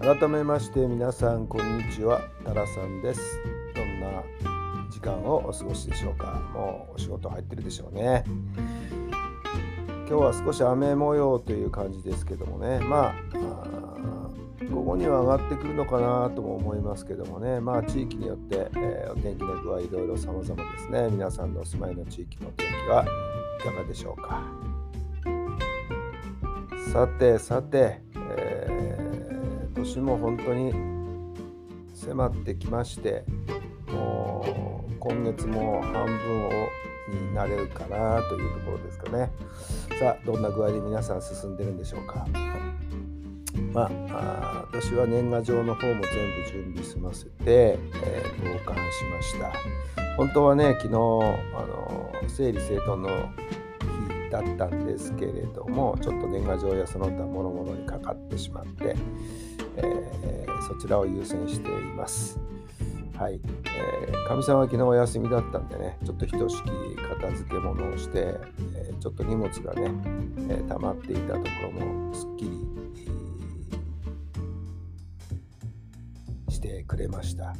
改めまして皆さんこんにちは。タラさんです。どんな時間をお過ごしでしょうか。もうお仕事入ってるでしょうね。今日は少し雨模様という感じですけどもね。まあ午後には上がってくるのかなとも思いますけどもね。まあ地域によって、えー、お天気の具合いろいろ様々ですね。皆さんのお住まいの地域の天気はいかがでしょうか。さてさて、年も本当に迫ってきましてもう今月も半分をになれるかなというところですかね。さあどんな具合で皆さん進んでるんでしょうか。まあ、私は年賀状の方も全部準備済ませて、えー、投函しました。本当はね昨日あの整理整頓の日だったんですけれどもちょっと年賀状やその他諸々にかかってしまって、えー、そちらを優先していますはい、えー、かみさんは昨日お休みだったんでね、ちょっとひとしき片付け物をして、えー、ちょっと荷物がね、えー、溜まっていたところもすっきり、してくれました。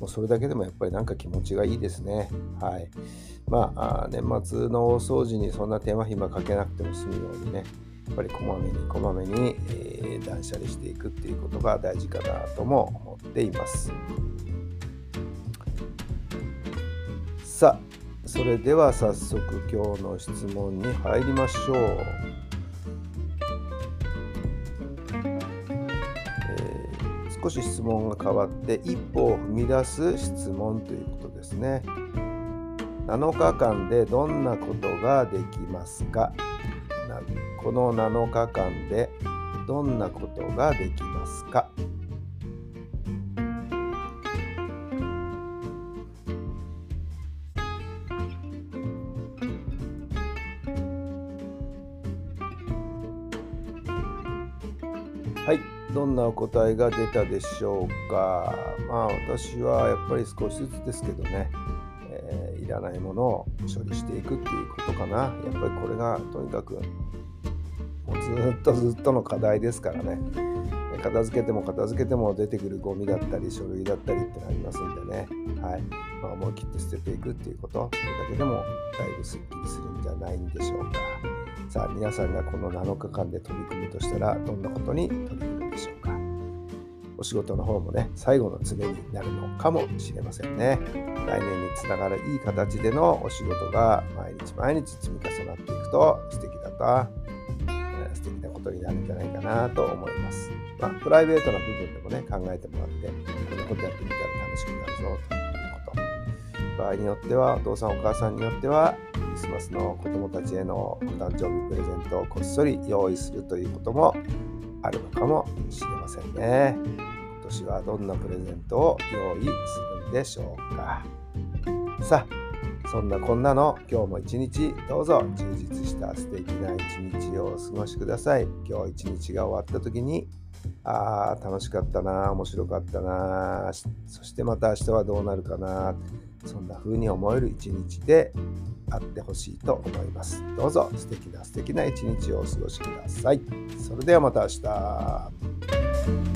もうそれだけでもやっぱりなんか気持ちがいいですね。はい。まあ、年末の大掃除にそんな手間暇かけなくても済むようにね、やっぱりこまめにこまめに、えー、断捨離していくっていうことが大事かなとも思っています。さあそれでは早速今日の質問に入りましょう、えー、少し質問が変わって一歩を踏み出す質問ということですね。7日間でどんなことができますか？この7日間でどんなことができますか？はい、どんなお答えが出たでしょうか？まあ私はやっぱり少しずつですけどね、えー、いらないものを処理していくっていうことかな。やっぱりこれがとにかくずっとずっとの課題ですからね。片付けても片付けても出てくるゴミだったり書類だったりってなりますんでね、はい。まあ、思い切って捨てていくっていうこと。それだけでもだいぶすっきりするんじゃないんでしょうか。さあ皆さんがこの7日間で取り組むとしたらどんなことに取り組むでしょうか。お仕事の方もね最後の常になるのかもしれませんね。来年につながるいい形でのお仕事が毎日毎日積み重なっていくと素敵だと。素敵なことになるんじゃないかなと思います。まあ、プライベートな部分でもね、考えてもらって、こんなことやってみたら楽しくなるぞということ。場合によっては、お父さんお母さんによっては、クリスマスの子供たちへのお誕生日プレゼントをこっそり用意するということもあるのかもしれませんね。今年はどんなプレゼントを用意するんでしょうか。さあ、そんなこんなの今日も一日どうぞ充実した素敵な一日をお過ごしください。今日一日が終わった時にああ、楽しかったな、面白かったな、そしてまた明日はどうなるかな、そんな風に思える一日であってほしいと思います。どうぞ素敵な素敵な一日をお過ごしください。それではまた明日。